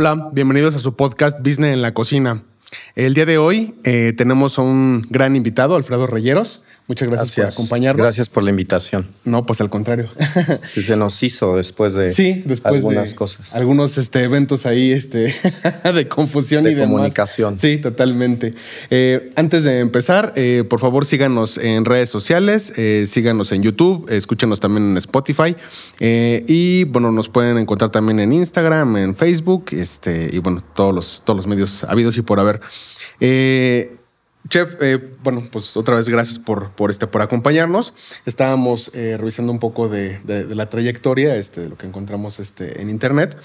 Hola, bienvenidos a su podcast Business en la Cocina. El día de hoy eh, tenemos a un gran invitado, Alfredo Reyeros. Muchas gracias, por acompañarnos. Gracias por la invitación. No, pues al contrario. se nos hizo después de sí, después algunas cosas. Algunos este, eventos ahí este, de confusión de y de comunicación. Sí, totalmente. Eh, antes de empezar, eh, por favor síganos en redes sociales, eh, síganos en YouTube, escúchenos también en Spotify y bueno, nos pueden encontrar también en Instagram, en Facebook este, y bueno, todos los, todos los medios habidos y por haber. Chef, eh, bueno, pues otra vez gracias por, por, este, por acompañarnos. Estábamos eh, revisando un poco de, la trayectoria, este, de lo que encontramos este, en internet.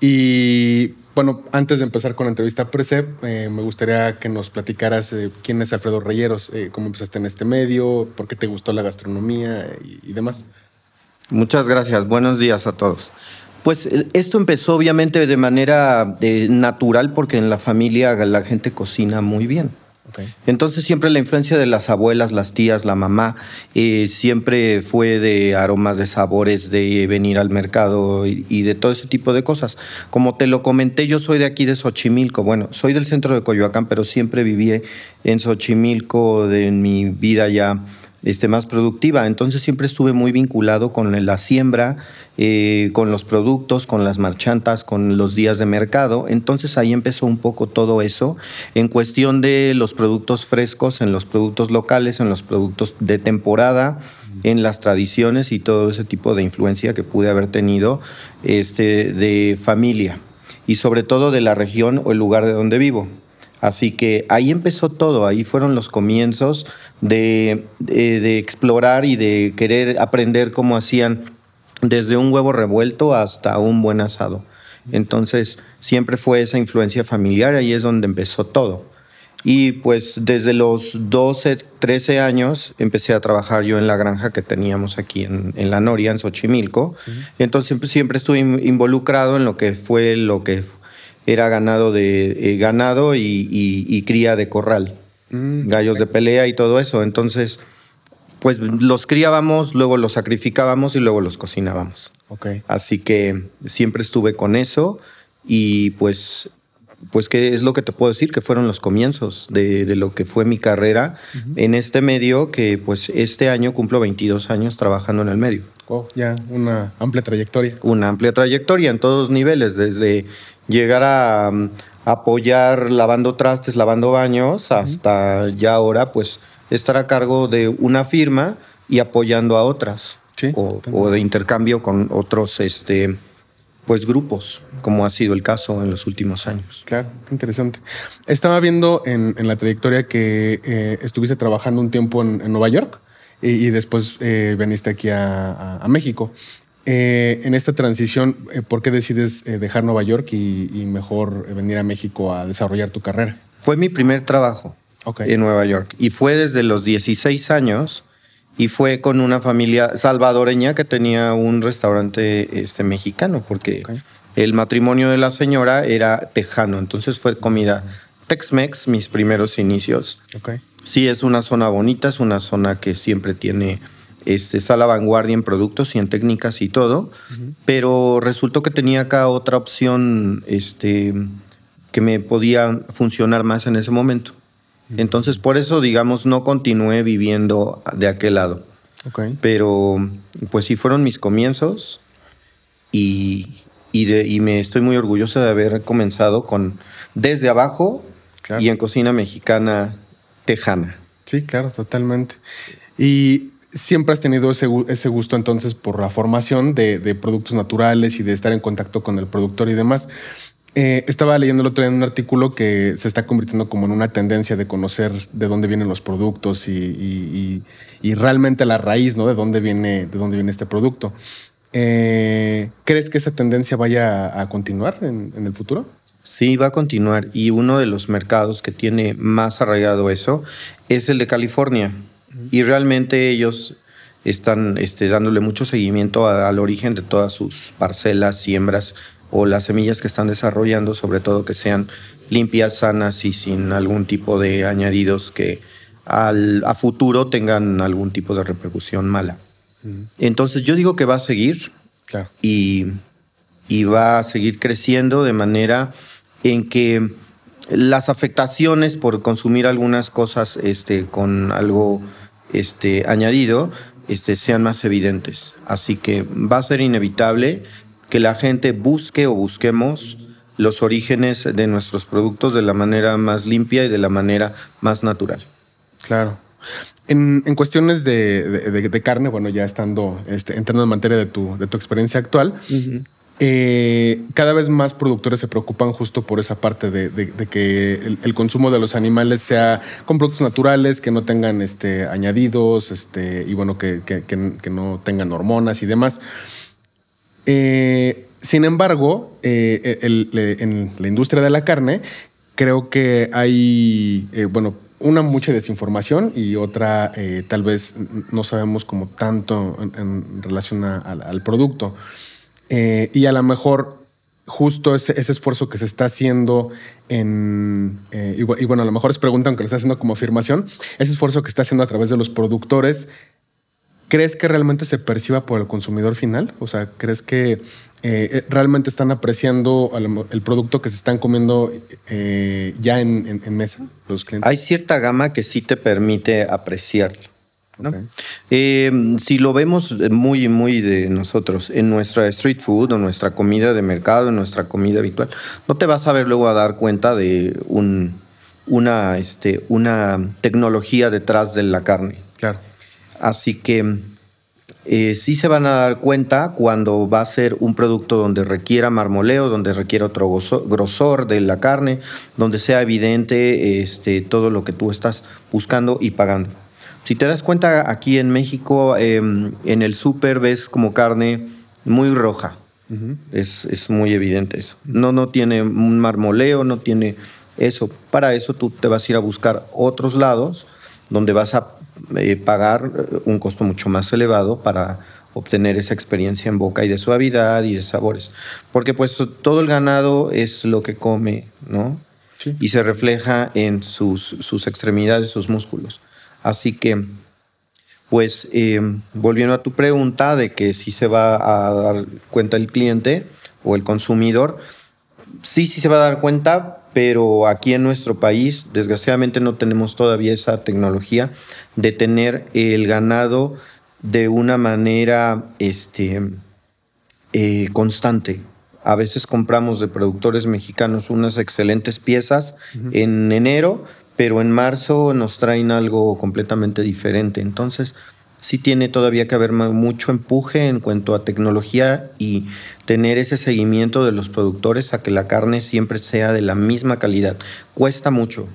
Y bueno, antes de empezar con la entrevista Precep, eh, me gustaría que nos platicaras quién es Alfredo Reyeros, cómo empezaste en este medio, por qué te gustó la gastronomía y, demás. Muchas gracias. Buenos días a todos. Pues esto empezó obviamente de manera natural porque en la familia la gente cocina muy bien. Entonces siempre la influencia de las abuelas, las tías, la mamá, eh, siempre fue de aromas, de sabores, de venir al mercado y, de todo ese tipo de cosas. Como te lo comenté, yo soy de aquí de Xochimilco. Bueno, soy del centro de Coyoacán, pero siempre viví en Xochimilco de mi vida ya este, más productiva. Entonces siempre estuve muy vinculado con la siembra, eh, con los productos, con las marchantas, con los días de mercado. Entonces ahí empezó un poco todo eso en cuestión de los productos frescos, en los productos locales, en los productos de temporada, en las tradiciones y todo ese tipo de influencia que pude haber tenido este, de familia y sobre todo de la región o el lugar de donde vivo. Así que ahí empezó todo, ahí fueron los comienzos de, explorar y de querer aprender cómo hacían desde un huevo revuelto hasta un buen asado. Entonces siempre fue esa influencia familiar, ahí es donde empezó todo. Y pues desde los 12, 13 años empecé a trabajar yo en la granja que teníamos aquí en, La Noria, en Xochimilco. Entonces siempre, siempre estuve involucrado en lo que fue lo que era ganado de eh, ganado y, cría de corral, mm, gallos de pelea y todo eso. Entonces, pues los criábamos, luego los sacrificábamos y luego los cocinábamos. Okay. Así que siempre estuve con eso y pues pues qué es lo que te puedo decir que fueron los comienzos de, lo que fue mi carrera en este medio que pues este año cumplo 22 años trabajando en el medio. Oh, ya una amplia trayectoria. Una amplia trayectoria en todos los niveles, desde llegar a, mm, apoyar lavando trastes, lavando baños, hasta ya ahora pues estar a cargo de una firma y apoyando a otras. o, de intercambio con otros este, pues, grupos, como ha sido el caso en los últimos años. Claro, qué interesante. Estaba viendo en, la trayectoria que eh, estuviste trabajando un tiempo en, Nueva York y, después eh, veniste aquí a México. Eh, en esta transición, eh, ¿por qué decides eh, dejar Nueva York y, mejor venir a México a desarrollar tu carrera? Fue mi primer trabajo en Nueva York y fue desde los 16 años y fue con una familia salvadoreña que tenía un restaurante este, mexicano porque el matrimonio de la señora era tejano, entonces fue comida Tex-Mex mis primeros inicios. Sí, es una zona bonita, es una zona que siempre tiene está a la vanguardia en productos y en técnicas y todo, pero resultó que tenía acá otra opción este, que me podía funcionar más en ese momento. Entonces, por eso, digamos, no continué viviendo de aquel lado. Pero, pues sí fueron mis comienzos y, y, me estoy muy orgulloso de haber comenzado con desde abajo y en cocina mexicana tejana. Sí, claro, totalmente. Y siempre has tenido ese, gusto entonces por la formación de, productos naturales y de estar en contacto con el productor y demás. Eh, estaba leyendo el otro día en un artículo que se está convirtiendo como en una tendencia de conocer de dónde vienen los productos y, realmente la raíz, ¿no? De dónde viene, de dónde viene este producto. Eh, ¿Crees que esa tendencia vaya a continuar en el futuro? Sí, va a continuar. Y uno de los mercados que tiene más arraigado eso es el de California. Y realmente ellos están este, dándole mucho seguimiento al origen de todas sus parcelas, siembras o las semillas que están desarrollando, sobre todo que sean limpias, sanas y sin algún tipo de añadidos que al, a futuro tengan algún tipo de repercusión mala. Entonces yo digo que va a seguir y, y va a seguir creciendo de manera en que las afectaciones por consumir algunas cosas este, con algo este, añadido este, sean más evidentes. Así que va a ser inevitable que la gente busque o busquemos los orígenes de nuestros productos de la manera más limpia y de la manera más natural. Claro. En, cuestiones de, carne, bueno, ya estando este, entrando en materia de tu, de tu experiencia actual, eh, cada vez más productores se preocupan justo por esa parte de, que el, consumo de los animales sea con productos naturales, que no tengan este, añadidos, este, y bueno, que, no tengan hormonas y demás. Eh, sin embargo, eh, en la industria de la carne, creo que hay, bueno, una mucha desinformación y otra tal vez no sabemos como tanto en, relación al producto. Eh, y a lo mejor justo ese, esfuerzo que se está haciendo en, eh, y, bueno, a lo mejor es pregunta, aunque lo está haciendo como afirmación, ese esfuerzo que está haciendo a través de los productores, ¿crees que realmente se perciba por el consumidor final? O sea, ¿crees que eh, realmente están apreciando el producto que se están comiendo ya en, en, mesa los clientes? Hay cierta gama que sí te permite apreciarlo. Eh, si lo vemos muy, muy de nosotros, en nuestra street food o nuestra comida de mercado, en nuestra comida habitual, no te vas a ver luego a dar cuenta de un, una, este, una tecnología detrás de la carne. Claro. Así que eh, sí se van a dar cuenta cuando va a ser un producto donde requiera marmoleo, donde requiera otro grosor de la carne, donde sea evidente este, todo lo que tú estás buscando y pagando. Si te das cuenta, aquí en México, em, en el súper ves como carne muy roja. es, muy evidente eso. No, no tiene un marmoleo, no tiene eso. Para eso tú te vas a ir a buscar otros lados donde vas a eh, pagar eh, un costo mucho más elevado para obtener esa experiencia en boca y de suavidad y de sabores. Porque pues todo el ganado es lo que come, ¿no? Y se refleja en sus, sus extremidades, sus músculos. Así que, pues, eh, volviendo a tu pregunta de que si se va a dar cuenta el cliente o el consumidor, sí, sí se va a dar cuenta, pero aquí en nuestro país, desgraciadamente, no tenemos todavía esa tecnología de tener el ganado de una manera este, eh, constante. A veces compramos de productores mexicanos unas excelentes piezas en enero, pero en marzo nos traen algo completamente diferente. Entonces, sí tiene todavía que haber mucho empuje en cuanto a tecnología y tener ese seguimiento de los productores a que la carne siempre sea de la misma calidad. Cuesta mucho,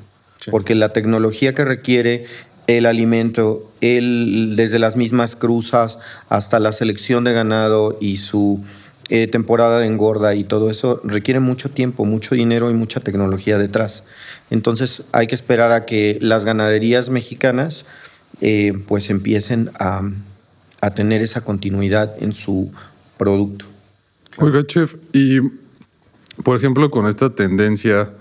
porque la tecnología que requiere el alimento, el, desde las mismas cruzas hasta la selección de ganado y su eh, temporada de engorda y todo eso requiere mucho tiempo, mucho dinero y mucha tecnología detrás. Entonces hay que esperar a que las ganaderías mexicanas eh, pues empiecen a, tener esa continuidad en su producto. Oiga, chef, y por ejemplo con esta tendencia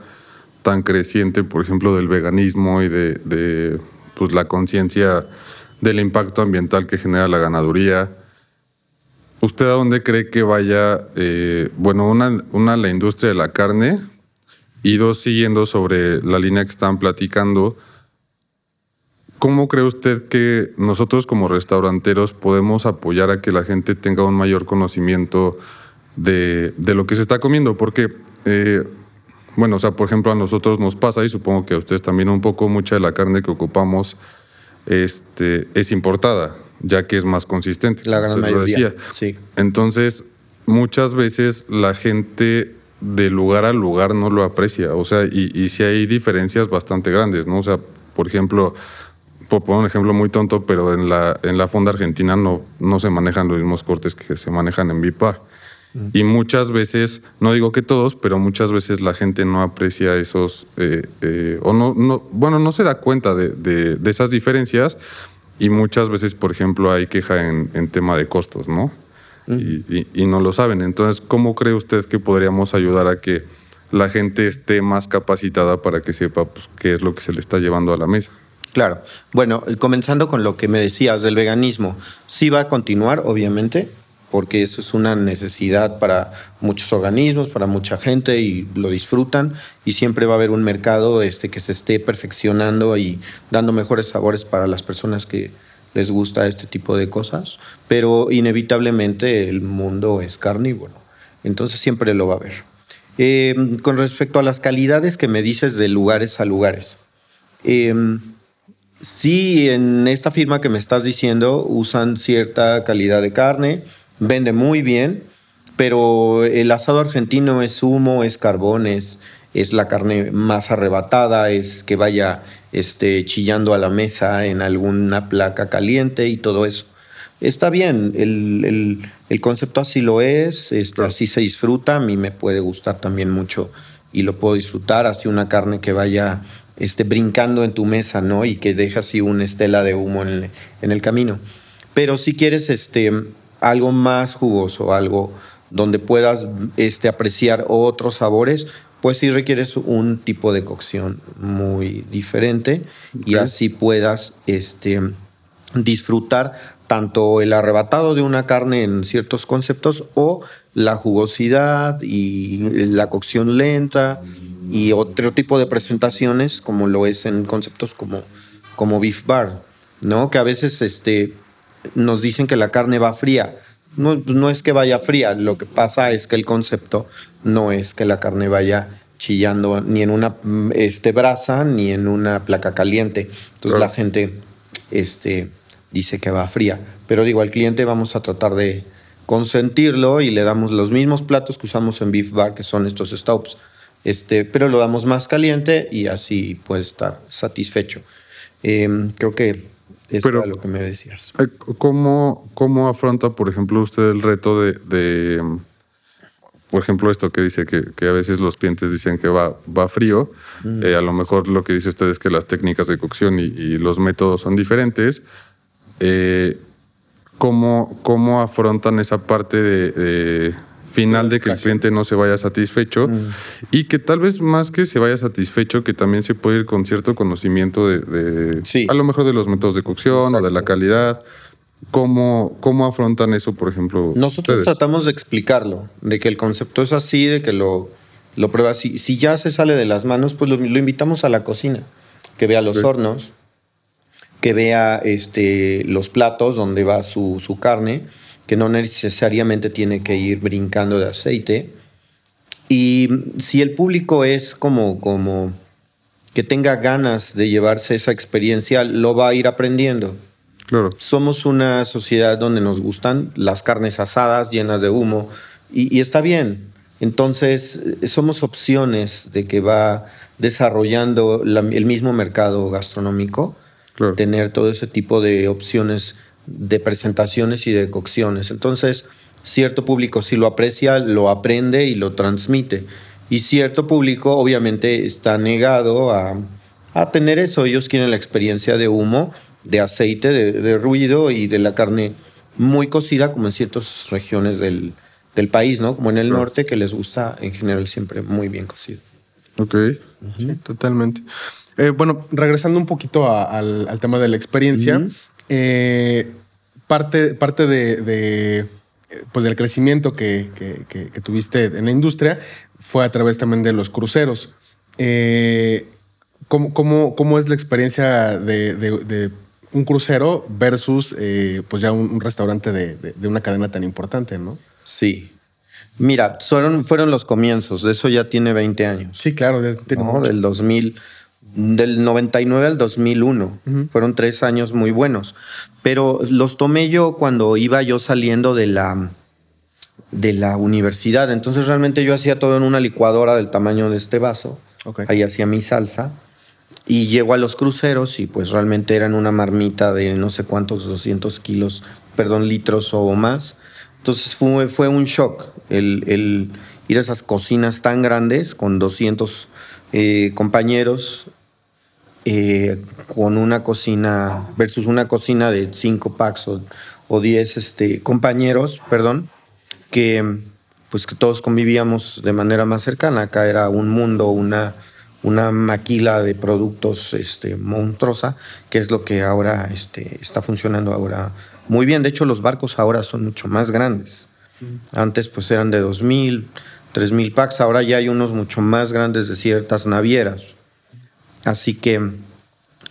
tan creciente, por ejemplo, del veganismo y de, pues, la conciencia del impacto ambiental que genera la ganadería, ¿Usted a dónde cree que vaya, eh, bueno, una, una, la industria de la carne y dos, siguiendo sobre la línea que están platicando, ¿cómo cree usted que nosotros como restauranteros podemos apoyar a que la gente tenga un mayor conocimiento de, lo que se está comiendo? Porque, eh, bueno, o sea, por ejemplo, a nosotros nos pasa, y supongo que a ustedes también un poco, mucha de la carne que ocupamos este, es importada ya que es más consistente. La gran mayoría. Sí. Entonces, muchas veces la gente de lugar a lugar no lo aprecia. O sea, y, y sí hay diferencias bastante grandes, ¿no? O sea, por ejemplo, por poner un ejemplo muy tonto, pero en la, en la fonda argentina no, no se manejan los mismos cortes que se manejan en Vipar. Y muchas veces, no digo que todos, pero muchas veces la gente no aprecia esos, eh, eh, o no, no, bueno, no se da cuenta de, de, de esas diferencias y muchas veces, por ejemplo, hay queja en, tema de costos, ¿no? y, no lo saben. Entonces, ¿cómo cree usted que podríamos ayudar a que la gente esté más capacitada para que sepa pues, qué es lo que se le está llevando a la mesa? Claro. Bueno, comenzando con lo que me decías del veganismo, sí va a continuar, obviamente, porque eso es una necesidad para muchos organismos, para mucha gente y lo disfrutan. Y siempre va a haber un mercado este, que se esté perfeccionando y dando mejores sabores para las personas que les gusta este tipo de cosas, pero inevitablemente el mundo es carnívoro, entonces siempre lo va a haber. Eh, con respecto a las calidades que me dices de lugares a lugares, eh, sí, en esta firma que me estás diciendo usan cierta calidad de carne, vende muy bien, pero el asado argentino es humo, es carbón, es, la carne más arrebatada, es que vaya este, chillando a la mesa en alguna placa caliente y todo eso. Está bien, el, concepto así lo es, esto, así se disfruta, a mí me puede gustar también mucho y lo puedo disfrutar, así una carne que vaya este, brincando en tu mesa, ¿no? Y que deja así una estela de humo en el, en el camino. Pero si quieres este, algo más jugoso, algo donde puedas este, apreciar otros sabores, pues sí requieres un tipo de cocción muy diferente y así puedas este, disfrutar tanto el arrebatado de una carne en ciertos conceptos o la jugosidad y la cocción lenta y otro tipo de presentaciones como lo es en conceptos como, como beef bar, ¿no? Que a veces este, nos dicen que la carne va fría. No, no es que vaya fría, lo que pasa es que el concepto no es que la carne vaya chillando ni en una este, brasa ni en una placa caliente. Entonces la gente este, dice que va fría. Pero digo, al cliente vamos a tratar de consentirlo y le damos los mismos platos que usamos en Beef Bar, que son estos stops. Este, pero lo damos más caliente y así puede estar satisfecho. Em, creo que eso Pero, lo que me decías. Eh, ¿Cómo, cómo afronta, por ejemplo, usted el reto de, por ejemplo, esto que dice que, que, a veces los clientes dicen que va, va frío? Mm. Eh, a lo mejor lo que dice usted es que las técnicas de cocción y, los métodos son diferentes. Eh, ¿cómo, ¿Cómo afrontan esa parte de final de que el cliente no se vaya satisfecho mm. y que tal vez más que se vaya satisfecho, que también se puede ir con cierto conocimiento de, a lo mejor de los métodos de cocción o de la calidad. ¿Cómo, ¿Cómo afrontan eso, por ejemplo? Nosotros tratamos de explicarlo, de que el concepto es así, de que lo, lo pruebas. Si, si ya se sale de las manos, pues lo, invitamos a la cocina, que vea los hornos, que vea este, los platos donde va su, su carne que no necesariamente tiene que ir brincando de aceite. Y si el público es como, como que tenga ganas de llevarse esa experiencia, lo va a ir aprendiendo. Claro. Somos una sociedad donde nos gustan las carnes asadas llenas de humo y, está bien. Entonces, somos opciones de que va desarrollando el mismo mercado gastronómico, tener todo ese tipo de opciones de presentaciones y de cocciones. Entonces, cierto público si lo aprecia, lo aprende y lo transmite. Y cierto público obviamente está negado a, tener eso. Ellos quieren la experiencia de humo, de aceite, de, ruido y de la carne muy cocida, como en ciertas regiones del, país, ¿no? Como en el norte, que les gusta en general siempre muy bien cocido. Ok, totalmente. Eh, bueno, regresando un poquito al, tema de la experiencia, eh, parte, parte de, pues del crecimiento que, tuviste en la industria fue a través también de los cruceros. Eh, ¿cómo, es la experiencia de, un crucero versus eh, pues ya un, restaurante de, una cadena tan importante, no? Sí. Mira, fueron, fueron los comienzos, de eso ya tiene 20 años. Sí, claro, tiene del 2000 del 99 al 2001. Fueron tres años muy buenos. Pero los tomé yo cuando iba yo saliendo de la, de la universidad. Entonces realmente yo hacía todo en una licuadora del tamaño de este vaso. Ahí hacía mi salsa. Y llego a los cruceros y pues realmente eran una marmita de no sé cuántos, 200 kilos, perdón, litros o más. Entonces fue, fue un shock el, el ir a esas cocinas tan grandes con 200 eh, compañeros eh, con una cocina versus una cocina de cinco packs o, diez este, compañeros, perdón, que pues que todos convivíamos de manera más cercana. Acá era un mundo, una, una maquila de productos este, monstruosa, que es lo que ahora este, está funcionando ahora muy bien. De hecho, los barcos ahora son mucho más grandes. Antes pues eran de 2.000, 3.000 packs, ahora ya hay unos mucho más grandes de ciertas navieras. Así que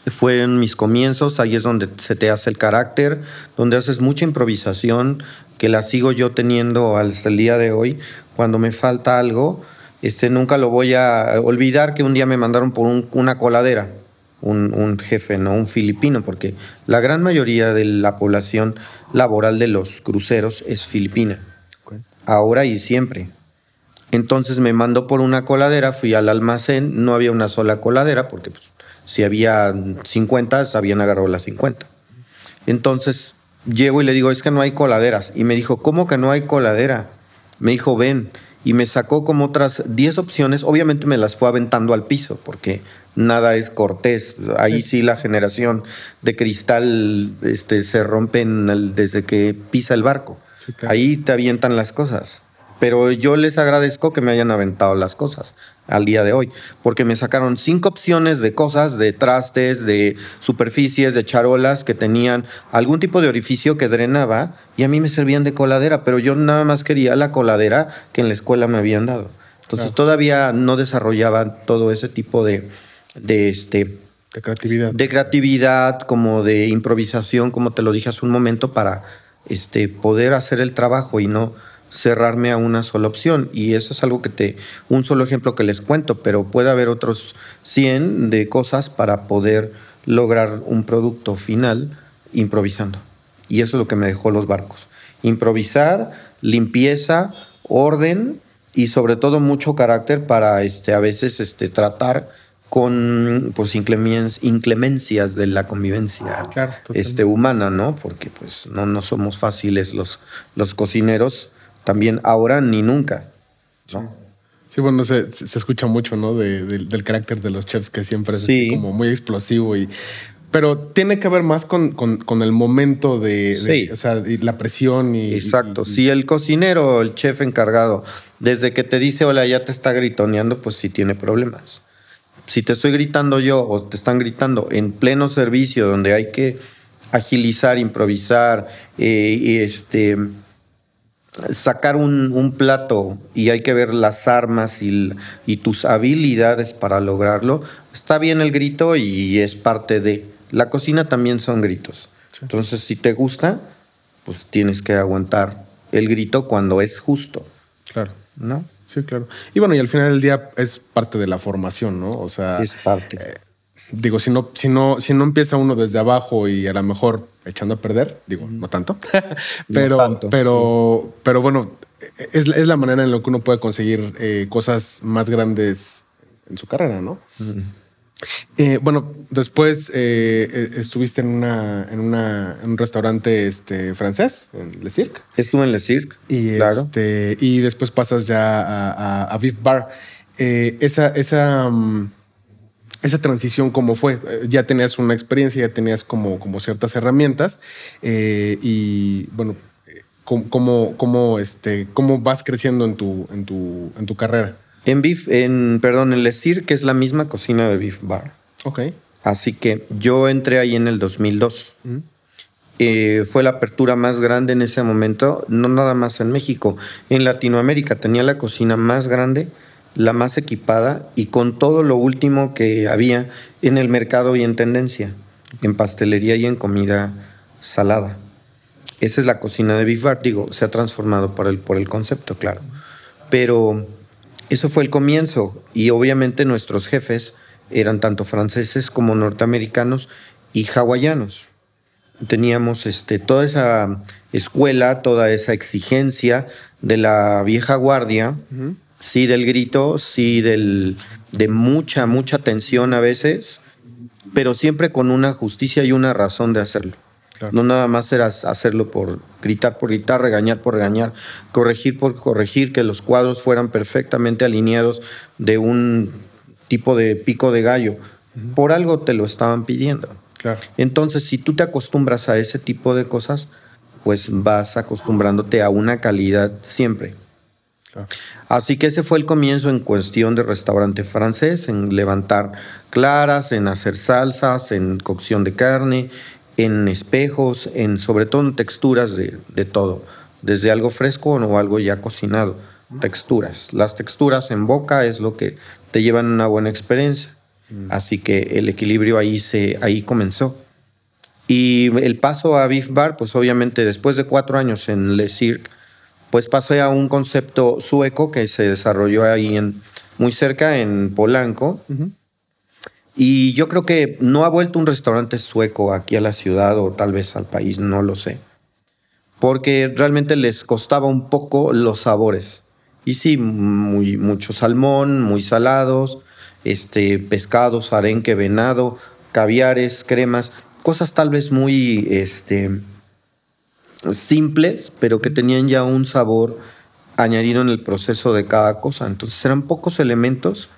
fueron mis comienzos, ahí es donde se te hace el carácter, donde haces mucha improvisación, que la sigo yo teniendo hasta el día de hoy. Cuando me falta algo, este, nunca lo voy a olvidar que un día me mandaron por una coladera, un, jefe, no un filipino, porque la gran mayoría de la población laboral de los cruceros es filipina, ahora y siempre. Entonces me mandó por una coladera, fui al almacén, no había una sola coladera, porque pues, si había 50, habían agarrado las 50. Entonces llego y le digo, es que no hay coladeras. Y me dijo, ¿cómo que no hay coladera? Me dijo, ven. Y me sacó como otras 10 opciones. Obviamente me las fue aventando al piso, porque nada es cortés. Ahí sí, la generación de cristal este, se rompe desde que pisa el barco. Ahí te avientan las cosas. Pero yo les agradezco que me hayan aventado las cosas al día de hoy, porque me sacaron cinco opciones de cosas, de trastes, de superficies, de charolas que tenían algún tipo de orificio que drenaba y a mí me servían de coladera, pero yo nada más quería la coladera que en la escuela me habían dado. Entonces todavía no desarrollaba todo ese tipo de, de este de creatividad. De creatividad, como de improvisación, como te lo dije hace un momento, para este, poder hacer el trabajo y no cerrarme a una sola opción. Y eso es algo que te, un solo ejemplo que les cuento, pero puede haber otros 100 de cosas para poder lograr un producto final improvisando. Y eso es lo que me dejó los barcos. Improvisar, limpieza, orden y sobre todo mucho carácter para este, a veces este, tratar con pues inclemencias de la convivencia este, humana, ¿no? Porque pues no, no somos fáciles los, los cocineros también ahora ni nunca. Sí, bueno, se, escucha mucho, ¿no? del carácter de los chefs que siempre es como muy explosivo y... Pero tiene que ver más con, el momento de, o sea, la presión y... Exacto. Si el cocinero, el chef encargado, desde que te dice, hola, ya te está gritoneando, pues sí tiene problemas. Si te estoy gritando yo o te están gritando en pleno servicio donde hay que agilizar, improvisar, eh, este sacar un, plato y hay que ver las armas y, tus habilidades para lograrlo, está bien el grito y es parte de... La cocina también son gritos. Entonces, si te gusta, pues tienes que aguantar el grito cuando es justo. Claro. ¿No? Sí, claro. Y bueno, y al final del día es parte de la formación, ¿no? O sea... Es parte. Eh, digo, si no, si no, si no empieza uno desde abajo y a lo mejor echando a perder, digo, no tanto, pero, pero, pero bueno, es, es, la manera en la que uno puede conseguir eh, cosas más grandes en su carrera, ¿no? Eh, bueno, después eh, estuviste en una, en una en un restaurante este, francés, en Le Cirque. Estuve en Le Cirque, y claro. Este, y después pasas ya a, a, Viv Bar. esa, esa mm, esa transición cómo fue. Eh, ya tenías una experiencia, ya tenías como, como ciertas herramientas eh, y bueno, ¿cómo, cómo, este, ¿cómo vas creciendo en tu, en tu, en tu carrera? En Beef, en, perdón, en Lesir, que es la misma cocina de Beef Bar. Ok. Así que yo entré ahí en el 2002. Eh, fue la apertura más grande en ese momento, no nada más en México, en Latinoamérica tenía la cocina más grande la más equipada y con todo lo último que había en el mercado y en tendencia, en pastelería y en comida salada. Esa es la cocina de Beef digo, se ha transformado por el, por el concepto, claro. Pero eso fue el comienzo y obviamente nuestros jefes eran tanto franceses como norteamericanos y hawaianos. Teníamos este, toda esa escuela, toda esa exigencia de la vieja guardia, sí del grito, sí del, de mucha, mucha tensión a veces, pero siempre con una justicia y una razón de hacerlo. No nada más era hacerlo por gritar por gritar, regañar por regañar, corregir por corregir, que los cuadros fueran perfectamente alineados de un tipo de pico de gallo. Por algo te lo estaban pidiendo. Entonces, si tú te acostumbras a ese tipo de cosas, pues vas acostumbrándote a una calidad siempre. Así que ese fue el comienzo en cuestión de restaurante francés, en levantar claras, en hacer salsas, en cocción de carne, en espejos, en sobre todo en texturas de, de todo, desde algo fresco o algo ya cocinado, texturas. Las texturas en boca es lo que te llevan una buena experiencia. Mm. Así que el equilibrio ahí, se, ahí comenzó. Y el paso a Beef Bar, pues obviamente después de cuatro años en Le Cirque, pues pasé a un concepto sueco que se desarrolló ahí en, muy cerca en Polanco. Y yo creo que no ha vuelto un restaurante sueco aquí a la ciudad o tal vez al país, no lo sé. Porque realmente les costaba un poco los sabores. Y sí, muy, mucho salmón, muy salados, este, pescados, arenque, venado, caviares, cremas, cosas tal vez muy este, simples, pero que tenían ya un sabor añadido en el proceso de cada cosa. Entonces eran pocos elementos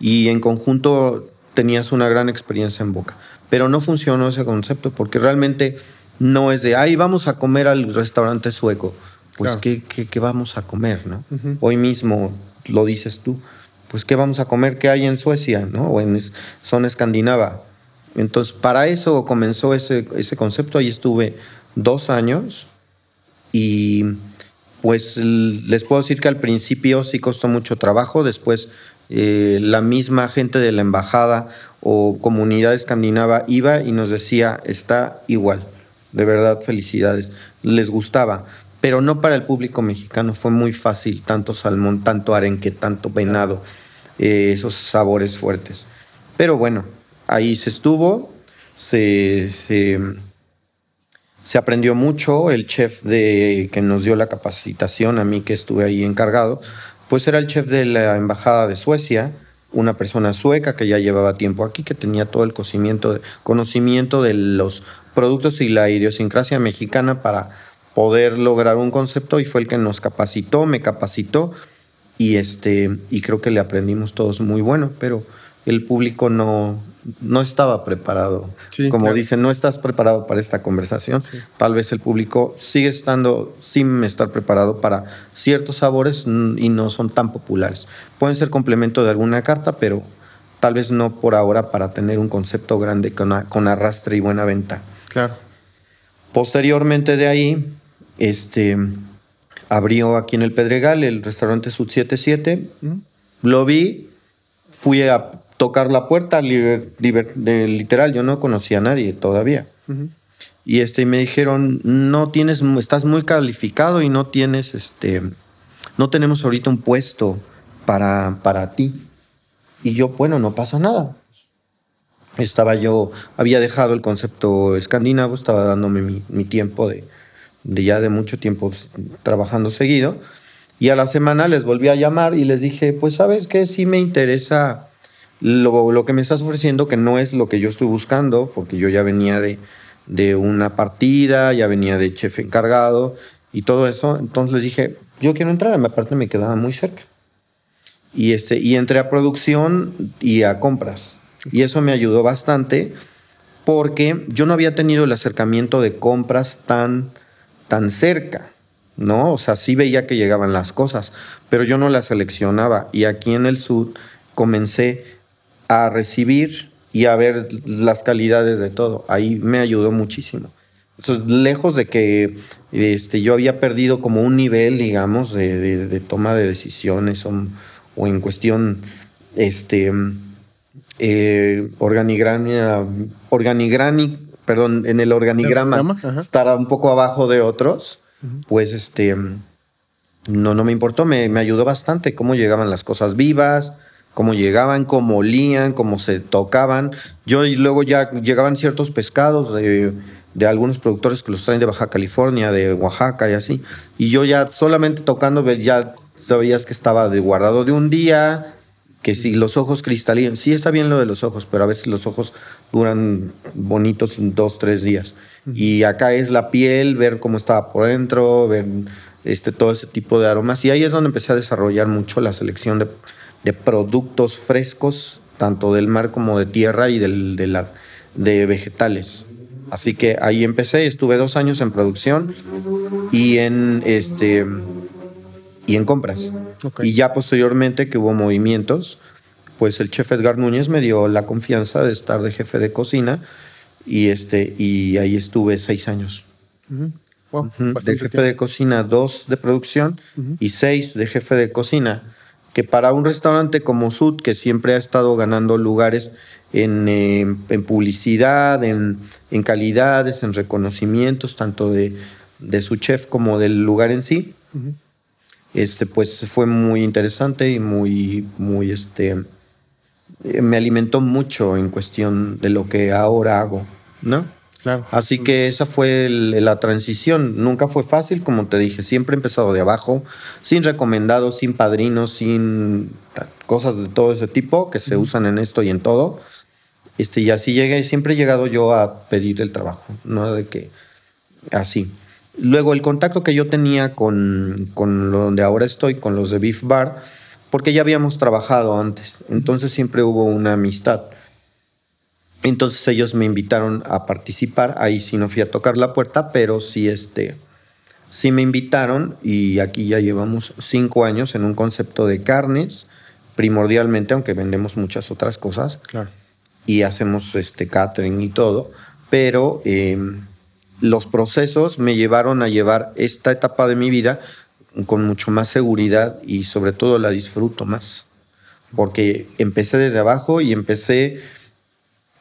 y en conjunto tenías una gran experiencia en boca. Pero no funcionó ese concepto porque realmente no es de, ay, vamos a comer al restaurante sueco. Pues, ¿qué, qué, vamos a comer? ¿no? Hoy mismo lo dices tú. Pues, ¿qué vamos a comer? ¿Qué hay en Suecia? ¿no? O en zona escandinava. Entonces, para eso comenzó ese, ese concepto. Ahí estuve dos años y pues les puedo decir que al principio sí costó mucho trabajo, después eh, la misma gente de la embajada o comunidad escandinava iba y nos decía, está igual, de verdad felicidades, les gustaba, pero no para el público mexicano, fue muy fácil, tanto salmón, tanto arenque, tanto venado, eh, esos sabores fuertes. Pero bueno, ahí se estuvo, se se aprendió mucho. El chef de, que nos dio la capacitación, a mí que estuve ahí encargado, pues era el chef de la Embajada de Suecia, una persona sueca que ya llevaba tiempo aquí, que tenía todo el conocimiento, de los productos y la idiosincrasia mexicana para poder lograr un concepto y fue el que nos capacitó, me capacitó y este y creo que le aprendimos todos muy bueno, pero el público no, no estaba preparado. Como dicen, no estás preparado para esta conversación. Tal vez el público sigue estando sin estar preparado para ciertos sabores y no son tan populares. Pueden ser complemento de alguna carta, pero tal vez no por ahora para tener un concepto grande con, arrastre y buena venta. Claro. Posteriormente de ahí, este, abrió aquí en el Pedregal el restaurante Sud 77. Lo vi, fui a tocar la puerta, literal, yo no conocía a nadie todavía. Y este, me dijeron, no tienes, estás muy calificado y no tienes, este, no tenemos ahorita un puesto para, para ti. Y yo, bueno, no pasa nada. Estaba yo, había dejado el concepto escandinavo, estaba dándome mi, mi tiempo de, de ya de mucho tiempo trabajando seguido. Y a la semana les volví a llamar y les dije, pues sabes qué, sí me interesa lo, que me estás ofreciendo, que no es lo que yo estoy buscando, porque yo ya venía de, de una partida, ya venía de chef encargado y todo eso. Entonces les dije, yo quiero entrar, aparte me quedaba muy cerca. Y, este, y entré a producción y a compras. Y eso me ayudó bastante porque yo no había tenido el acercamiento de compras tan, tan cerca, ¿no? O sea, sí veía que llegaban las cosas, pero yo no las seleccionaba. Y aquí en el sur comencé a recibir y a ver las calidades de todo. Ahí me ayudó muchísimo. Entonces, lejos de que este, yo había perdido como un nivel, digamos, de, toma de decisiones o, en cuestión este, eh, organigrami, perdón, en el organigrama estar un poco abajo de otros, pues este, no, no me importó, me, me ayudó bastante cómo llegaban las cosas vivas, cómo llegaban, cómo olían, cómo se tocaban. Yo y luego ya llegaban ciertos pescados de, algunos productores que los traen de Baja California, de Oaxaca y así. Y yo ya solamente tocando ya sabías que estaba de guardado de un día, que si los ojos cristalinos, sí está bien lo de los ojos, pero a veces los ojos duran bonitos dos, tres días. Y acá es la piel, ver cómo estaba por dentro, ver este, todo ese tipo de aromas. Y ahí es donde empecé a desarrollar mucho la selección de, de productos frescos, tanto del mar como de tierra y del, de, la, de vegetales. Así que ahí empecé, estuve dos años en producción y en este y en compras. Y ya posteriormente que hubo movimientos, pues el chef Edgar Núñez me dio la confianza de estar de jefe de cocina y, este, y ahí estuve seis años. de jefe de cocina, dos de producción y seis de jefe de cocina. Que para un restaurante como Sud, que siempre ha estado ganando lugares en, eh, en publicidad, en, en, calidades, en reconocimientos, tanto de, de, su chef como del lugar en sí, este, pues fue muy interesante y muy, muy, este, me alimentó mucho en cuestión de lo que ahora hago, ¿no? Claro. Así que esa fue la transición. Nunca fue fácil, como te dije. Siempre he empezado de abajo, sin recomendados, sin padrinos, sin cosas de todo ese tipo que se usan en esto y en todo. Este, y así llegué. Siempre he llegado yo a pedir el trabajo, no de que así. Luego, el contacto que yo tenía con, con donde ahora estoy, con los de Beef Bar, porque ya habíamos trabajado antes, entonces siempre hubo una amistad. Entonces ellos me invitaron a participar, ahí sí no fui a tocar la puerta, pero sí, este, sí me invitaron y aquí ya llevamos cinco años en un concepto de carnes, primordialmente, aunque vendemos muchas otras cosas. Claro. Y hacemos este catering y todo, pero... Eh, los procesos me llevaron a llevar esta etapa de mi vida con mucho más seguridad y sobre todo la disfruto más. Porque empecé desde abajo y empecé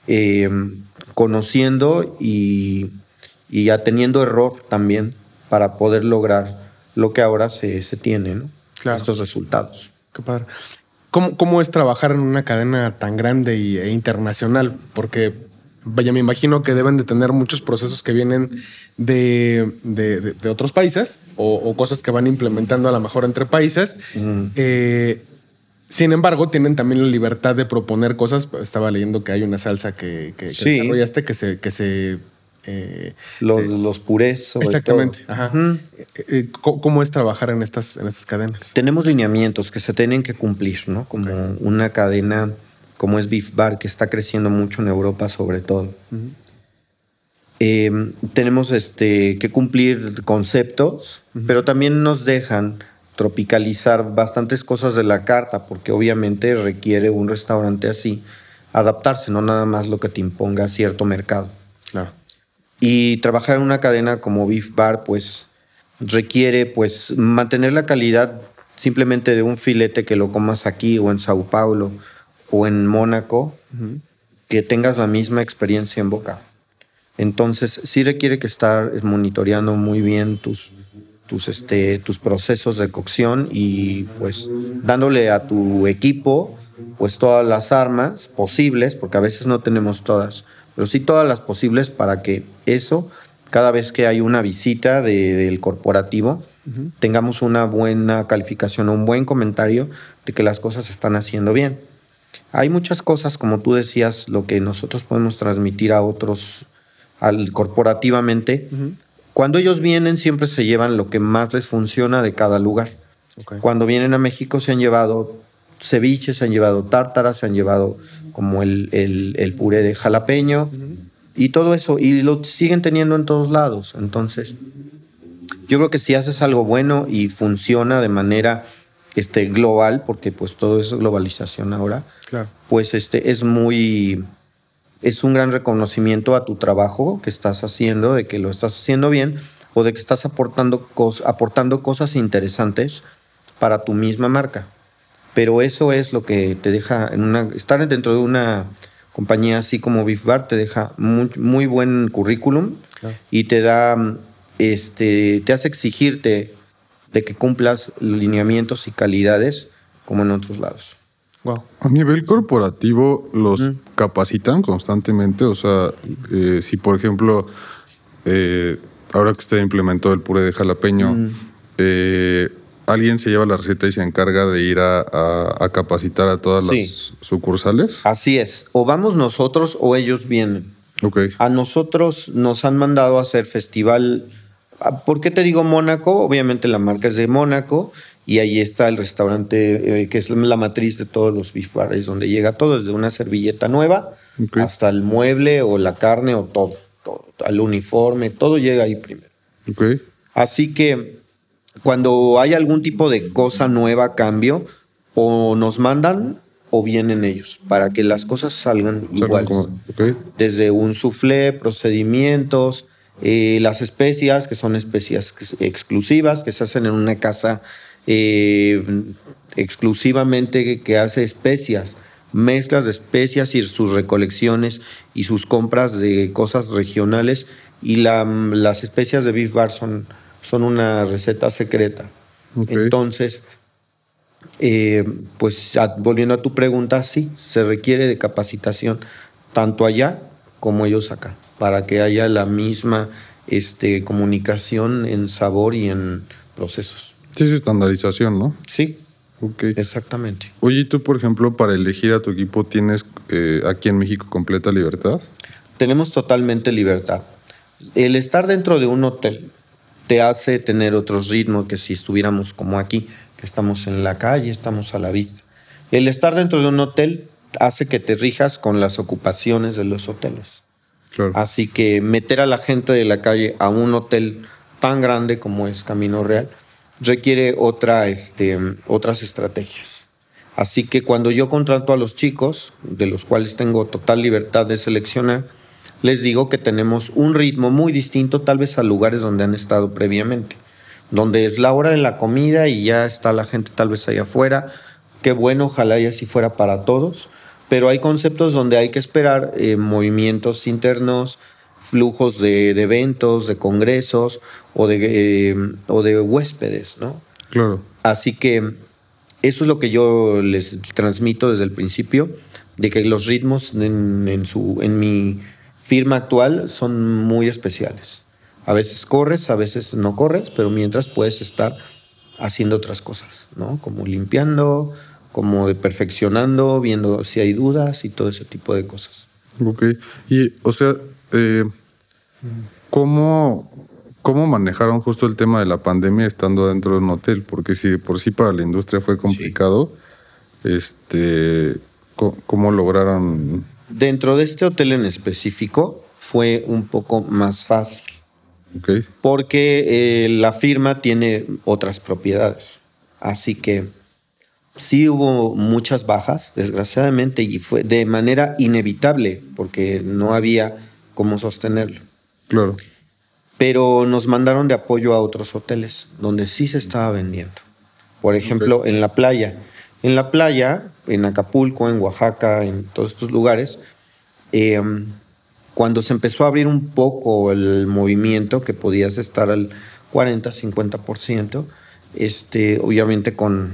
eh, conociendo y, y teniendo error también para poder lograr lo que ahora se, se tiene, ¿no? Estos resultados. Qué padre. ¿Cómo, ¿Cómo, es trabajar en una cadena tan grande e internacional? Porque vaya, me imagino que deben de tener muchos procesos que vienen de, de, otros países o, cosas que van implementando a lo mejor entre países. Eh, sin embargo, tienen también la libertad de proponer cosas. Estaba leyendo que hay una salsa que, que, desarrollaste que se... Que se eh, los, los, purés. Exactamente. Eh, ¿Cómo es trabajar en estas, en estas cadenas? Tenemos lineamientos que se tienen que cumplir, ¿no? Como una cadena como es Beef Bar, que está creciendo mucho en Europa sobre todo. Eh, tenemos este, que cumplir conceptos, pero también nos dejan tropicalizar bastantes cosas de la carta, porque obviamente requiere un restaurante así adaptarse, no nada más lo que te imponga cierto mercado. Claro. Y trabajar en una cadena como Beef Bar, pues requiere pues mantener la calidad simplemente de un filete que lo comas aquí o en Sao Paulo o en Mónaco que tengas la misma experiencia en boca. Entonces, sí requiere que estar monitoreando muy bien tus, tus, este, tus procesos de cocción y pues dándole a tu equipo pues todas las armas posibles, porque a veces no tenemos todas, pero sí todas las posibles para que eso, cada vez que hay una visita del corporativo, tengamos una buena calificación o un buen comentario de que las cosas se están haciendo bien. Hay muchas cosas, como tú decías, lo que nosotros podemos transmitir a otros al, corporativamente. Cuando ellos vienen siempre se llevan lo que más les funciona de cada lugar. Cuando vienen a México se han llevado ceviches, se han llevado tártaras, se han llevado como el, el, puré de jalapeño y todo eso. Y lo siguen teniendo en todos lados. Entonces, yo creo que si haces algo bueno y funciona de manera este, global, porque pues todo es globalización ahora, pues este, es muy, es un gran reconocimiento a tu trabajo que estás haciendo, de que lo estás haciendo bien o de que estás aportando, aportando cosas interesantes para tu misma marca. Pero eso es lo que te deja en una, estar dentro de una compañía así como Beef Bar te deja muy, muy buen currículum y te da, este, te hace exigirte de que cumplas lineamientos y calidades como en otros lados. A nivel corporativo, los capacitan constantemente. O sea, eh, si por ejemplo, eh, ahora que usted implementó el puré de jalapeño, eh, alguien se lleva la receta y se encarga de ir a, capacitar a todas las sucursales. Así es. O vamos nosotros o ellos vienen. Okay. A nosotros nos han mandado a hacer festival Ah, ¿Por qué te digo Mónaco? Obviamente la marca es de Mónaco y ahí está el restaurante eh, que es la matriz de todos los beef donde llega todo, desde una servilleta nueva hasta el mueble o la carne o todo, todo, al uniforme, todo llega ahí primero. Okay. Así que cuando hay algún tipo de cosa nueva, cambio, o nos mandan o vienen ellos para que las cosas salgan iguales. Desde un soufflé, procedimientos, eh, las especias, que son especias exclusivas, que se hacen en una casa eh, exclusivamente que hace especias, mezclas de especias y sus recolecciones y sus compras de cosas regionales. Y las especias de Beef Bar son, son una receta secreta. Entonces, eh, pues volviendo a tu pregunta, sí, se requiere de capacitación, tanto allá como ellos acá, para que haya la misma este, comunicación en sabor y en procesos. Sí, es estandarización, ¿no? Sí. Ok. Exactamente. Oye, tú, por ejemplo, para elegir a tu equipo, ¿tienes eh, aquí en México completa libertad? Tenemos totalmente libertad. El estar dentro de un hotel te hace tener otros ritmos que si estuviéramos como aquí que estamos en la calle, estamos a la vista. El estar dentro de un hotel hace que te rijas con las ocupaciones de los hoteles. Así que meter a la gente de la calle a un hotel tan grande como es Camino Real requiere otra, este, otras estrategias. Así que cuando yo contrato a los chicos, de los cuales tengo total libertad de seleccionar, les digo que tenemos un ritmo muy distinto tal vez a lugares donde han estado previamente donde es la hora de la comida y ya está la gente tal vez allá afuera. Qué bueno, ojalá y así fuera para todos. Pero hay conceptos donde hay que esperar eh, movimientos internos, flujos de, eventos, de congresos o de, eh, o de huéspedes, ¿no? Claro. Así que eso es lo que yo les transmito desde el principio, de que los ritmos en, su, en mi firma actual son muy especiales. A veces corres, a veces no corres, pero mientras puedes estar haciendo otras cosas, ¿no? Como limpiando, como de perfeccionando, viendo si hay dudas y todo ese tipo de cosas. Ok. Y, o sea, eh, ¿cómo, ¿cómo manejaron justo el tema de la pandemia estando dentro de un hotel? Porque si por sí para la industria fue complicado, este, ¿cómo lograron...? Dentro de este hotel en específico fue un poco más fácil porque eh, la firma tiene otras propiedades. Así que sí hubo muchas bajas, desgraciadamente, y fue de manera inevitable, porque no había cómo sostenerlo. Claro. Pero nos mandaron de apoyo a otros hoteles donde sí se estaba vendiendo. Por ejemplo, en la playa. En la playa, en Acapulco, en Oaxaca, en todos estos lugares, eh, cuando se empezó a abrir un poco el movimiento, que podías estar al 40, 50%, este, obviamente con,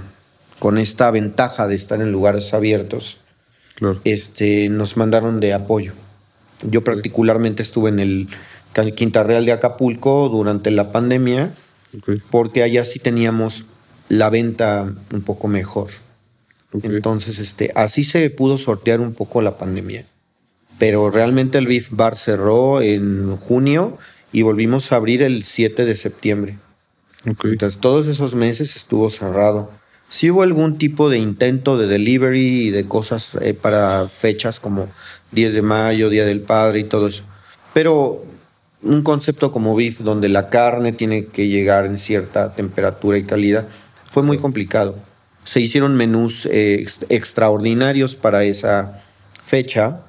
con esta ventaja de estar en lugares abiertos, este, nos mandaron de apoyo. Yo particularmente estuve en el Quinta Real de Acapulco durante la pandemia, porque allá sí teníamos la venta un poco mejor. Entonces, este, así se pudo sortear un poco la pandemia pero realmente el Beef Bar cerró en junio y volvimos a abrir el 7 de septiembre. Entonces todos esos meses estuvo cerrado. Sí hubo algún tipo de intento de delivery y de cosas eh, para fechas como 10 de mayo, Día del Padre y todo eso. Pero un concepto como beef, donde la carne tiene que llegar en cierta temperatura y calidad, fue muy complicado. Se hicieron menús eh, extraordinarios para esa fecha,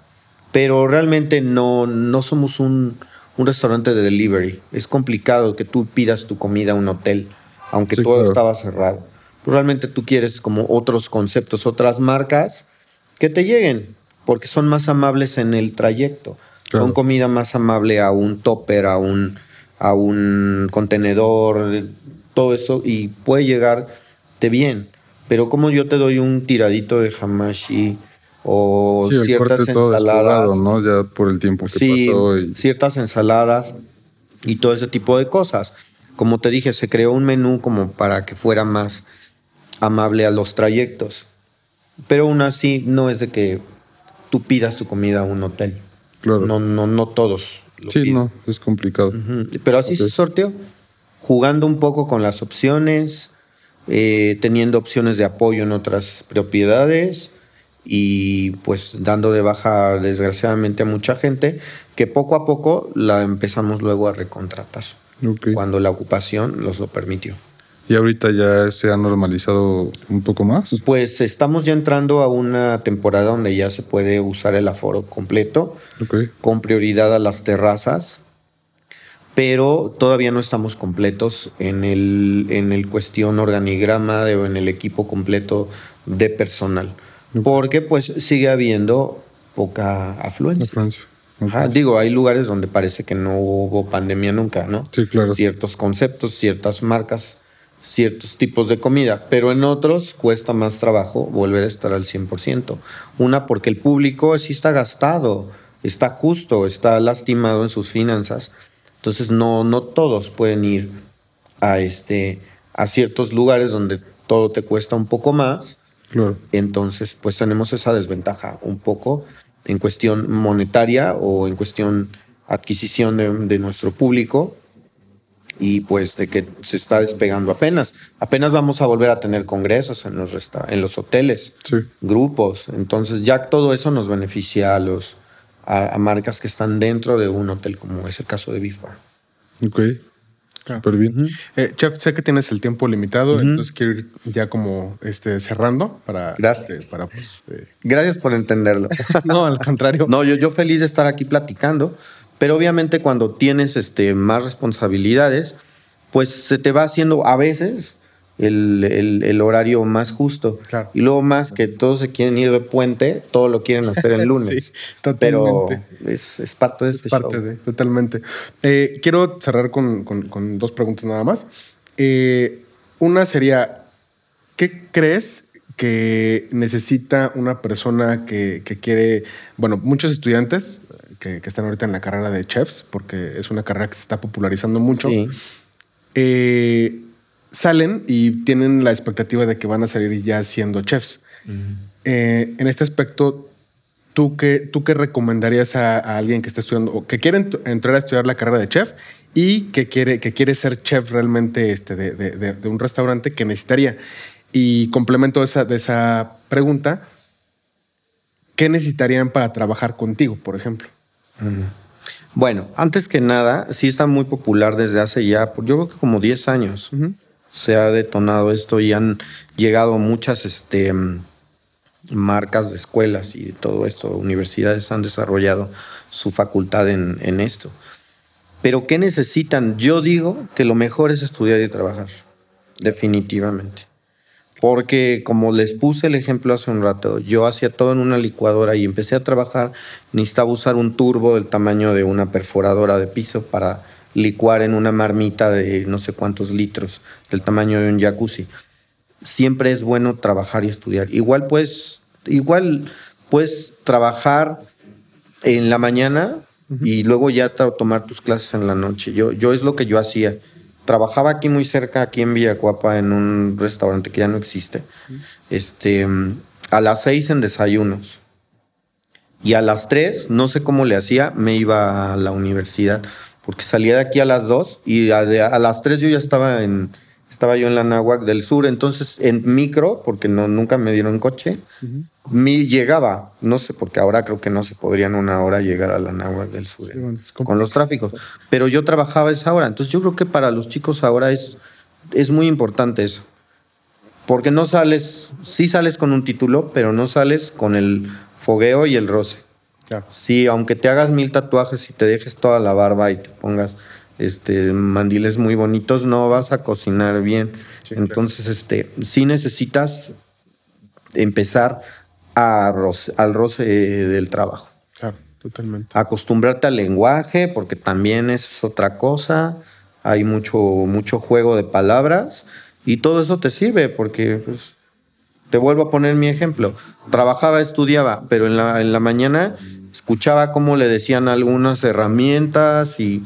pero realmente no, no somos un, restaurante de delivery. Es complicado que tú pidas tu comida a un hotel, aunque todo estaba cerrado. Realmente tú quieres como otros conceptos, otras marcas que te lleguen, porque son más amables en el trayecto. Son comida más amable a un topper, a un, a un contenedor, todo eso, y puede llegarte bien. Pero como yo te doy un tiradito de hamashi, o ciertas ensaladas. ¿no? Ya por el tiempo que pasó. Ciertas ensaladas y todo ese tipo de cosas. Como te dije, se creó un menú como para que fuera más amable a los trayectos. Pero aún así no es de que tú pidas tu comida a un hotel. Claro. No, no, no todos. sí, no, es complicado. Pero así se sorteó. Jugando un poco con las opciones, eh, teniendo opciones de apoyo en otras propiedades y pues dando de baja desgraciadamente a mucha gente que poco a poco la empezamos luego a recontratar cuando la ocupación los lo permitió. ¿Y ahorita ya se ha normalizado un poco más? Pues estamos ya entrando a una temporada donde ya se puede usar el aforo completo, con prioridad a las terrazas, pero todavía no estamos completos en el, en el cuestión organigrama de- o en el equipo completo de personal, porque pues sigue habiendo poca En afluencia. Ajá, Digo, hay lugares donde parece que no hubo pandemia nunca, ¿no? Sí, claro. Ciertos conceptos, ciertas marcas, ciertos tipos de comida, pero en otros cuesta más trabajo volver a estar al 100%. Una, porque el público sí está gastado, está justo, está lastimado en sus finanzas. Entonces, no, no todos pueden ir a, este, a ciertos lugares donde todo te cuesta un poco más. Claro. Entonces, pues tenemos esa desventaja un poco en cuestión monetaria o en cuestión adquisición de, de nuestro público y pues de que se está despegando apenas. Apenas vamos a volver a tener congresos en los, resta- en los hoteles, Sí. grupos. Entonces ya todo eso nos beneficia a, los, a, a marcas que están dentro de un hotel como es el caso de Beef Bar. Ok. Súper bien. Eh, Chef, sé que tienes el tiempo limitado, entonces quiero ir ya como este, cerrando para... Gracias. este, para pues, eh, Gracias por entenderlo. no, al contrario. No, yo, yo feliz de estar aquí platicando, pero obviamente cuando tienes este, más responsabilidades, pues se te va haciendo a veces el, el- el horario más justo. Claro. Y luego más que todos se quieren ir de puente, todo lo quieren hacer el lunes. Sí, pero totalmente. es, es parte de este parte show. de, totalmente. Eh, quiero cerrar con, con- con dos preguntas nada más. Eh, una sería, ¿qué crees que necesita una persona que, que quiere, bueno, muchos estudiantes que, que están ahorita en la carrera de chefs, porque es una carrera que se está popularizando mucho, Sí. eh, salen y tienen la expectativa de que van a salir ya siendo chefs. Eh, en este aspecto, ¿tú qué, tú qué recomendarías a, a alguien que está estudiando o que quiere ent- entrar a estudiar la carrera de chef y que quiere, que quiere ser chef realmente este, de, de- de- de un restaurante que necesitaría? Y complemento esa, de esa pregunta, ¿qué necesitarían para trabajar contigo, por ejemplo? Bueno, antes que nada, sí está muy popular desde hace ya, yo creo que como 10 años. Se ha detonado esto y han llegado muchas este, marcas de escuelas y todo esto, universidades han desarrollado su facultad en, en esto. Pero ¿qué necesitan? Yo digo que lo mejor es estudiar y trabajar, definitivamente. Porque como les puse el ejemplo hace un rato, yo hacía todo en una licuadora y empecé a trabajar, necesitaba usar un turbo del tamaño de una perforadora de piso para licuar en una marmita de no sé cuántos litros, del tamaño de un jacuzzi. Siempre es bueno trabajar y estudiar. Igual pues, igual puedes trabajar en la mañana y luego ya tomar tus clases en la noche. Yo, yo es lo que yo hacía. Trabajaba aquí muy cerca, aquí en Villacuapa, en un restaurante que ya no existe. Este, a las seis en desayunos. Y a las tres, no sé cómo le hacía, me iba a la universidad. Porque salía de aquí a las dos y a, de- a las tres yo ya estaba en, estaba yo en la Náhuac del Sur. Entonces, en micro, porque no, nunca me dieron coche, mi, llegaba, no sé, porque ahora creo que no se podría en una hora llegar a la Náhuac del Sur Sí, eh, bueno, con los tráficos. Pero yo trabajaba esa hora. Entonces yo creo que para los chicos ahora es, es muy importante eso. Porque no sales, sí sales con un título, pero no sales con el fogueo y el roce. Claro. Sí, aunque te hagas mil tatuajes y te dejes toda la barba y te pongas este mandiles muy bonitos, no vas a cocinar bien. Entonces, este, sí necesitas empezar a roce- al roce del trabajo. Claro, totalmente. Acostumbrarte al lenguaje, porque también es otra cosa. Hay mucho, mucho juego de palabras y todo eso te sirve porque pues, te vuelvo a poner mi ejemplo. Trabajaba, estudiaba, pero en la, en la mañana escuchaba cómo le decían algunas herramientas y,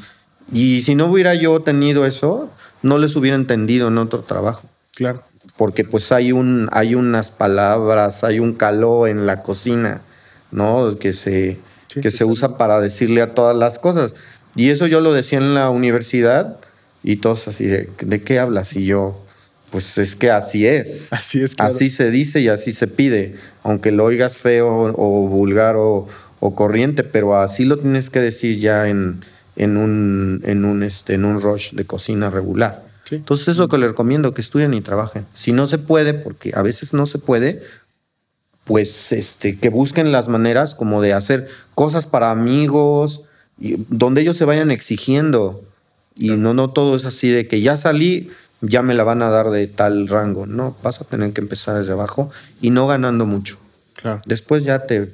y si no hubiera yo tenido eso, no les hubiera entendido en otro trabajo. Claro. Porque pues hay, un, hay unas palabras, hay un calor en la cocina, ¿no? Que se, Sí, que se usa para decirle a todas las cosas. Y eso yo lo decía en la universidad y todos así, ¿de, de qué hablas? Y yo, pues es que así es. Así es, claro. Así se dice y así se pide, aunque lo oigas feo o vulgar o, o corriente, pero así lo tienes que decir ya en, en un, en un, este, en un rush de cocina regular. Entonces, eso que le recomiendo, que estudien y trabajen. Si no se puede, porque a veces no se puede, pues este, que busquen las maneras como de hacer cosas para amigos, y donde ellos se vayan exigiendo. Y no, no todo es así de que ya salí, ya me la van a dar de tal rango. No, vas a tener que empezar desde abajo y no ganando mucho. Claro. Después ya te,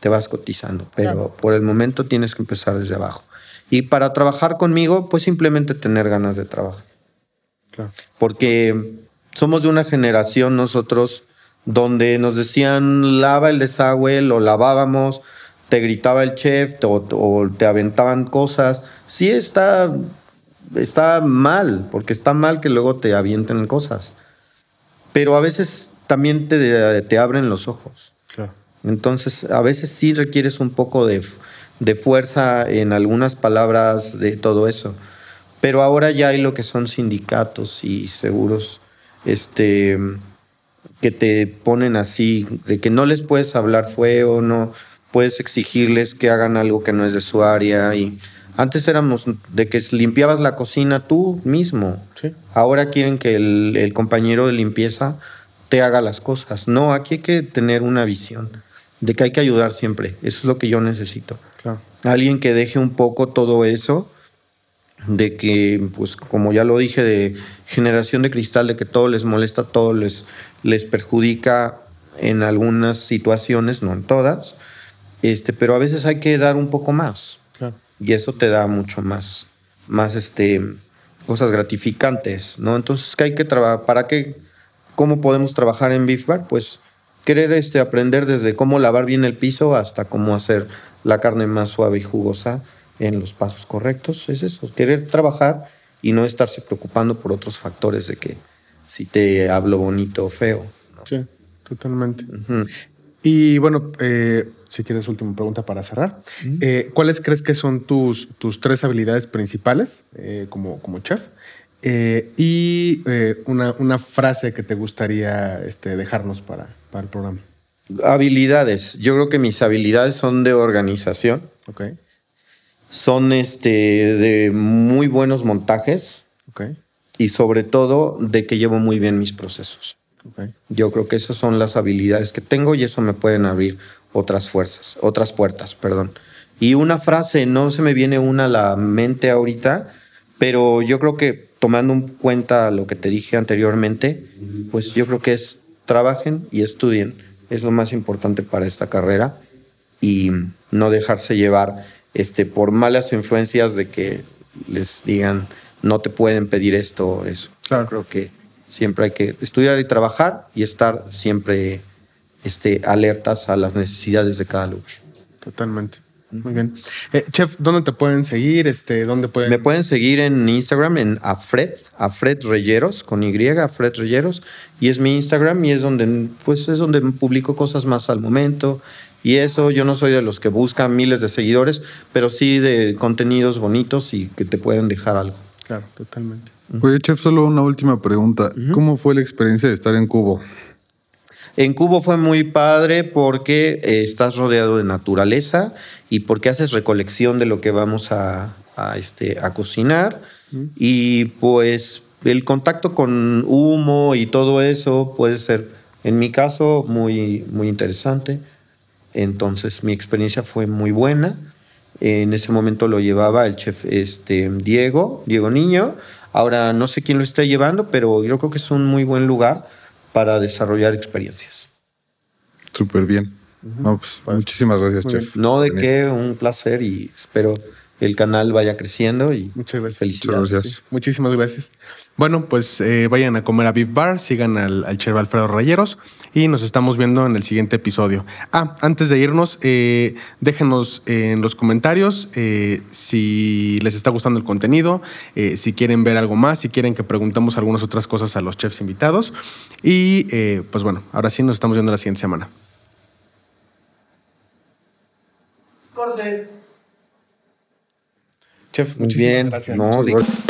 te vas cotizando, pero por el momento tienes que empezar desde abajo. Y para trabajar conmigo, pues simplemente tener ganas de trabajar. Claro. Porque somos de una generación nosotros donde nos decían lava el desagüe, lo lavábamos, te gritaba el chef o, o te aventaban cosas. Sí está, está mal, porque está mal que luego te avienten cosas. Pero a veces también te, te abren los ojos. Claro. Entonces, a veces sí requieres un poco de, de fuerza en algunas palabras de todo eso. Pero ahora ya hay lo que son sindicatos y seguros este, que te ponen así, de que no les puedes hablar feo, no puedes exigirles que hagan algo que no es de su área. Y antes éramos de que limpiabas la cocina tú mismo. Sí. Ahora quieren que el, el compañero de limpieza te haga las cosas. No, aquí hay que tener una visión de que hay que ayudar siempre. Eso es lo que yo necesito. Alguien que deje un poco todo eso, de que, pues como ya lo dije, de generación de cristal, de que todo les molesta, todo les, les perjudica en algunas situaciones, no en todas, este, pero a veces hay que dar un poco más. Claro. Y eso te da mucho más, más este, cosas gratificantes, ¿no? Entonces, ¿qué hay que trabajar? ¿Para qué? ¿Cómo podemos trabajar en Beef Bar? Pues querer este, aprender desde cómo lavar bien el piso hasta cómo hacer la carne más suave y jugosa en los pasos correctos. Es eso, querer trabajar y no estarse preocupando por otros factores de que si te hablo bonito o feo. ¿no? Sí, totalmente. Y bueno, eh, si quieres, última pregunta para cerrar. Eh, ¿Cuáles crees que son tus, tus tres habilidades principales eh, como, como chef? Y una, una frase que te gustaría este, dejarnos para, para el programa. Habilidades. Yo creo que mis habilidades son de organización, Ok, son este, de muy buenos montajes ok, y sobre todo de que llevo muy bien mis procesos. ok. Yo creo que esas son las habilidades que tengo y eso me pueden abrir otras fuerzas, otras puertas, perdón. Y una frase, no se me viene una a la mente ahorita, pero yo creo que tomando en cuenta lo que te dije anteriormente, pues yo creo que es trabajen y estudien. Es lo más importante para esta carrera y no dejarse llevar este, por malas influencias de que les digan no te pueden pedir esto o eso. Claro. Creo que siempre hay que estudiar y trabajar y estar siempre este, alertas a las necesidades de cada lugar. Totalmente. Muy bien. Eh, chef, ¿dónde te pueden seguir? Este, ¿Dónde pueden...? Me pueden seguir en Instagram en Afred, Afred Reyeros, con Y, Afred Reyeros, y es mi Instagram y es donde, pues, es donde publico cosas más al momento. Y eso, yo no soy de los que buscan miles de seguidores, pero sí de contenidos bonitos y que te pueden dejar algo. Claro, totalmente. Oye, chef, solo una última pregunta. ¿Cómo fue la experiencia de estar en Cubo? En Cubo fue muy padre porque eh, estás rodeado de naturaleza y porque haces recolección de lo que vamos a, a, este, a cocinar. Y pues el contacto con humo y todo eso puede ser, en mi caso, muy, muy interesante. Entonces mi experiencia fue muy buena. En ese momento lo llevaba el chef este, Diego, Diego Niño. Ahora no sé quién lo está llevando, pero yo creo que es un muy buen lugar para desarrollar experiencias. Súper bien. No, pues, muchísimas gracias, chef. No de qué, un placer y espero el canal vaya creciendo y Muchas gracias. felicidades. Muchas gracias. Sí, muchísimas gracias. Bueno, pues eh, vayan a comer a Beef Bar, sigan al, al chef Alfredo Rayeros y nos estamos viendo en el siguiente episodio. Ah, antes de irnos, eh, déjenos en los comentarios eh, si les está gustando el contenido, eh, si quieren ver algo más, si quieren que preguntemos algunas otras cosas a los chefs invitados. Y eh, pues bueno, ahora sí nos estamos viendo la siguiente semana. Corte. Chef, Muy muchísimas bien. No, gracias.